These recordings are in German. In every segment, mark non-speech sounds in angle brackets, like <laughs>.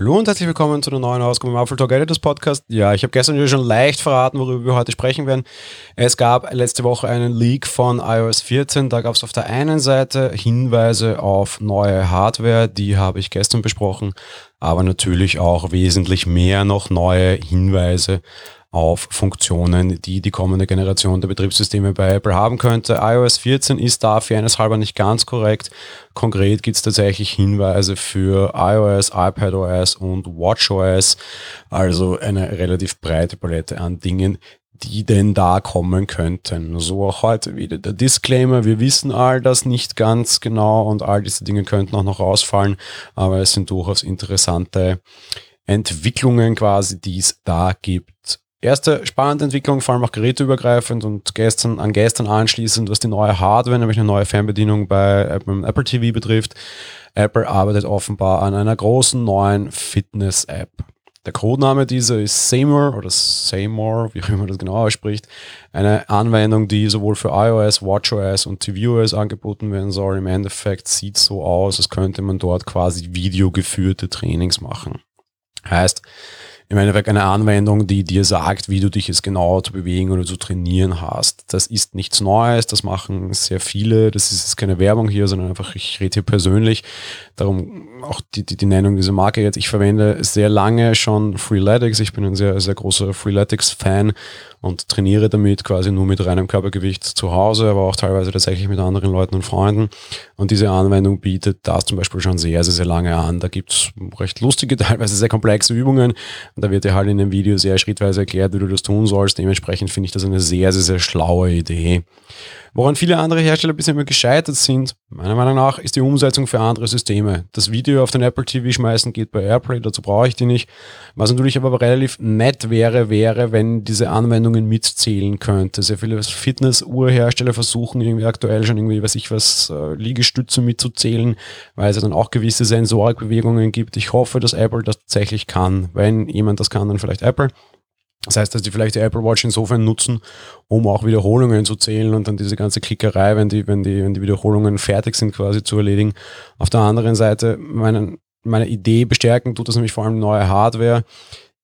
Hallo und herzlich willkommen zu einer neuen Ausgabe im Apple Talk Editors Podcast. Ja, ich habe gestern schon leicht verraten, worüber wir heute sprechen werden. Es gab letzte Woche einen Leak von iOS 14. Da gab es auf der einen Seite Hinweise auf neue Hardware, die habe ich gestern besprochen, aber natürlich auch wesentlich mehr noch neue Hinweise auf Funktionen, die die kommende Generation der Betriebssysteme bei Apple haben könnte. iOS 14 ist da fairnesshalber nicht ganz korrekt. Konkret gibt es tatsächlich Hinweise für iOS, iPadOS und WatchOS, also eine relativ breite Palette an Dingen, die denn da kommen könnten. So auch heute wieder der Disclaimer. Wir wissen all das nicht ganz genau und all diese Dinge könnten auch noch ausfallen, aber es sind durchaus interessante Entwicklungen quasi, die es da gibt erste spannende Entwicklung, vor allem auch geräteübergreifend und gestern, an gestern anschließend, was die neue Hardware, nämlich eine neue Fernbedienung bei Apple, TV betrifft. Apple arbeitet offenbar an einer großen neuen Fitness-App. Der Codename dieser ist Seymour oder Seymour, wie auch immer das genau ausspricht. Eine Anwendung, die sowohl für iOS, WatchOS und tvOS angeboten werden soll. Im Endeffekt sieht so aus, als könnte man dort quasi videogeführte Trainings machen. Heißt, im Endeffekt eine Anwendung, die dir sagt, wie du dich jetzt genau zu bewegen oder zu trainieren hast. Das ist nichts Neues, das machen sehr viele. Das ist jetzt keine Werbung hier, sondern einfach, ich rede hier persönlich. Darum auch die, die, die Nennung dieser Marke jetzt. Ich verwende sehr lange schon Freeletics. Ich bin ein sehr, sehr großer Freeletics-Fan und trainiere damit quasi nur mit reinem Körpergewicht zu Hause, aber auch teilweise tatsächlich mit anderen Leuten und Freunden. Und diese Anwendung bietet das zum Beispiel schon sehr, sehr, sehr lange an. Da gibt's recht lustige, <laughs> teilweise sehr komplexe Übungen. Da wird dir halt in dem Video sehr schrittweise erklärt, wie du das tun sollst. Dementsprechend finde ich das eine sehr, sehr, sehr schlaue Idee. Woran viele andere Hersteller bisher immer gescheitert sind, meiner Meinung nach, ist die Umsetzung für andere Systeme. Das Video auf den Apple TV schmeißen geht bei AirPlay, dazu brauche ich die nicht. Was natürlich aber relativ nett wäre, wäre, wenn diese Anwendungen mitzählen könnte. Sehr viele Fitness-Uhrhersteller versuchen irgendwie aktuell schon irgendwie, weiß ich was, äh, Liegestütze mitzuzählen, weil es dann auch gewisse Sensorikbewegungen gibt. Ich hoffe, dass Apple das tatsächlich kann. Wenn jemand das kann, dann vielleicht Apple. Das heißt, dass die vielleicht die Apple Watch insofern nutzen, um auch Wiederholungen zu zählen und dann diese ganze Klickerei, wenn die, wenn die, wenn die Wiederholungen fertig sind, quasi zu erledigen. Auf der anderen Seite, meine, meine Idee bestärken tut das nämlich vor allem neue Hardware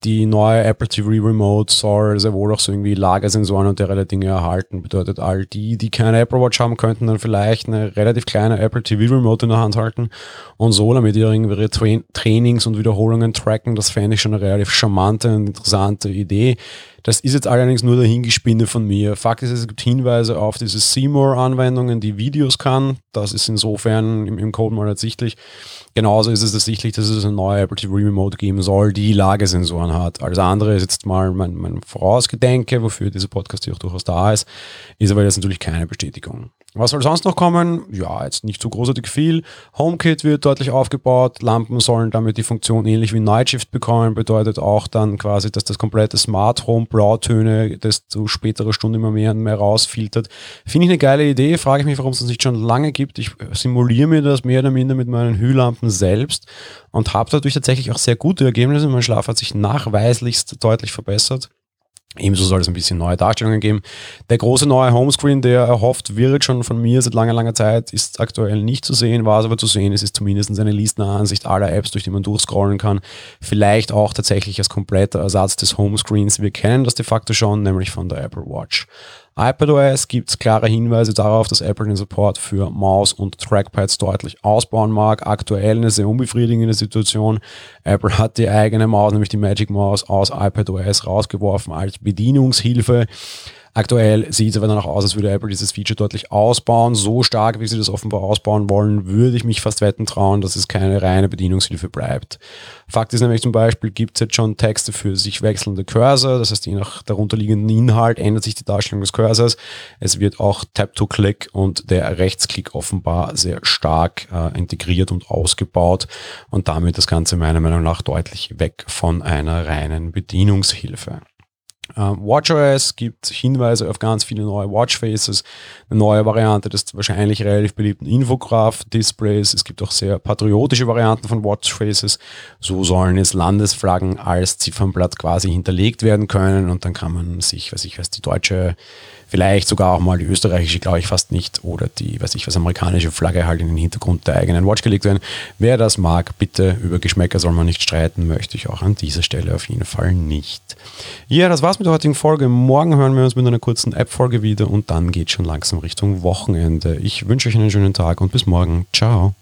die neue Apple TV Remote soll sehr wohl auch so irgendwie Lagersensoren und derlei Dinge erhalten. Bedeutet, all die, die keine Apple Watch haben, könnten dann vielleicht eine relativ kleine Apple TV Remote in der Hand halten und so damit ihre, Tra Trainings und Wiederholungen tracken. Das fände ich schon eine relativ charmante und interessante Idee. Das ist jetzt allerdings nur Dahingespinne von mir. Fakt ist, es gibt Hinweise auf diese Seymour-Anwendungen, die Videos kann. Das ist insofern im, im Code mal ersichtlich. Genauso ist es ersichtlich, dass es eine neue Apple TV Remote geben soll, die Lagesensoren hat. Alles andere ist jetzt mal mein, mein Vorausgedenke, wofür dieser Podcast hier auch durchaus da ist, ist aber jetzt natürlich keine Bestätigung. Was soll sonst noch kommen? Ja, jetzt nicht so großartig viel. HomeKit wird deutlich aufgebaut. Lampen sollen damit die Funktion ähnlich wie Nightshift bekommen. Bedeutet auch dann quasi, dass das komplette Smart Home Blautöne desto spätere Stunde immer mehr und mehr rausfiltert. Finde ich eine geile Idee. Frage ich mich, warum es das nicht schon lange gibt. Ich simuliere mir das mehr oder minder mit meinen Hühlampen selbst und habe dadurch tatsächlich auch sehr gute Ergebnisse. Mein Schlaf hat sich nachweislichst deutlich verbessert. Ebenso soll es ein bisschen neue Darstellungen geben. Der große neue Homescreen, der erhofft wird schon von mir seit langer, langer Zeit, ist aktuell nicht zu sehen, war es aber zu sehen. Es ist zumindest eine listnahe Ansicht aller Apps, durch die man durchscrollen kann. Vielleicht auch tatsächlich als kompletter Ersatz des Homescreens. Wir kennen das de facto schon, nämlich von der Apple Watch iPadOS gibt es klare Hinweise darauf, dass Apple den Support für Maus und Trackpads deutlich ausbauen mag. Aktuell eine sehr unbefriedigende Situation. Apple hat die eigene Maus, nämlich die Magic Maus, aus iPadOS rausgeworfen als Bedienungshilfe. Aktuell sieht es aber danach aus, als würde Apple dieses Feature deutlich ausbauen. So stark, wie sie das offenbar ausbauen wollen, würde ich mich fast wetten trauen, dass es keine reine Bedienungshilfe bleibt. Fakt ist nämlich zum Beispiel, gibt es jetzt schon Texte für sich wechselnde Cursor. Das heißt, je nach darunterliegenden Inhalt ändert sich die Darstellung des Cursors. Es wird auch Tap-to-Click und der Rechtsklick offenbar sehr stark äh, integriert und ausgebaut und damit das Ganze meiner Meinung nach deutlich weg von einer reinen Bedienungshilfe. Ähm, WatchOS gibt Hinweise auf ganz viele neue Watchfaces, eine neue Variante des wahrscheinlich relativ beliebten Infograph-Displays. Es gibt auch sehr patriotische Varianten von Watchfaces. So sollen jetzt Landesflaggen als Ziffernblatt quasi hinterlegt werden können und dann kann man sich, was ich weiß, die deutsche Vielleicht sogar auch mal die österreichische, glaube ich fast nicht. Oder die, weiß ich was, amerikanische Flagge halt in den Hintergrund der eigenen Watch gelegt werden. Wer das mag, bitte, über Geschmäcker soll man nicht streiten, möchte ich auch an dieser Stelle auf jeden Fall nicht. Ja, das war's mit der heutigen Folge. Morgen hören wir uns mit einer kurzen App-Folge wieder und dann geht schon langsam Richtung Wochenende. Ich wünsche euch einen schönen Tag und bis morgen. Ciao.